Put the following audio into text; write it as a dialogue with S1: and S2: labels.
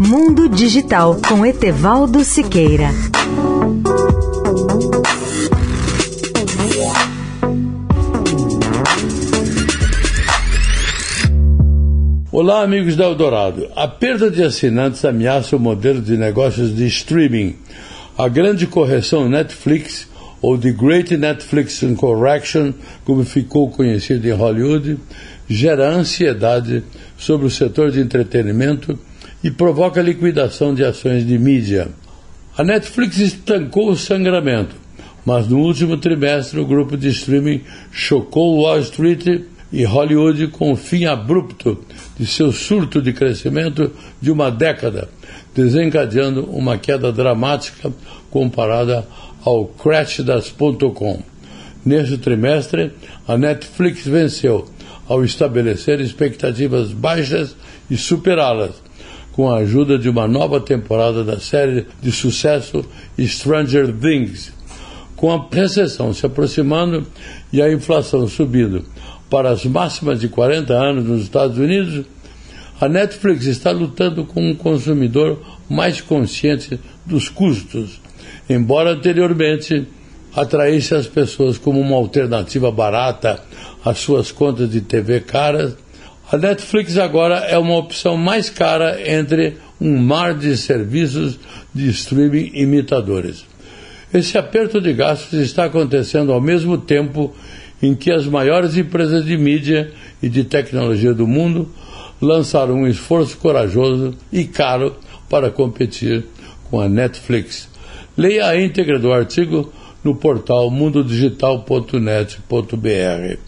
S1: Mundo Digital com Etevaldo Siqueira.
S2: Olá, amigos da Eldorado. A perda de assinantes ameaça o modelo de negócios de streaming. A grande correção Netflix, ou The Great Netflix Correction, como ficou conhecido em Hollywood, gera ansiedade sobre o setor de entretenimento e provoca liquidação de ações de mídia. A Netflix estancou o sangramento, mas no último trimestre o grupo de streaming chocou Wall Street e Hollywood com o fim abrupto de seu surto de crescimento de uma década, desencadeando uma queda dramática comparada ao crash das .com. Neste trimestre, a Netflix venceu ao estabelecer expectativas baixas e superá-las, com a ajuda de uma nova temporada da série de sucesso Stranger Things. Com a recessão se aproximando e a inflação subindo para as máximas de 40 anos nos Estados Unidos, a Netflix está lutando com um consumidor mais consciente dos custos, embora anteriormente atraísse as pessoas como uma alternativa barata às suas contas de TV caras. A Netflix agora é uma opção mais cara entre um mar de serviços de streaming imitadores. Esse aperto de gastos está acontecendo ao mesmo tempo em que as maiores empresas de mídia e de tecnologia do mundo lançaram um esforço corajoso e caro para competir com a Netflix. Leia a íntegra do artigo no portal mundodigital.net.br.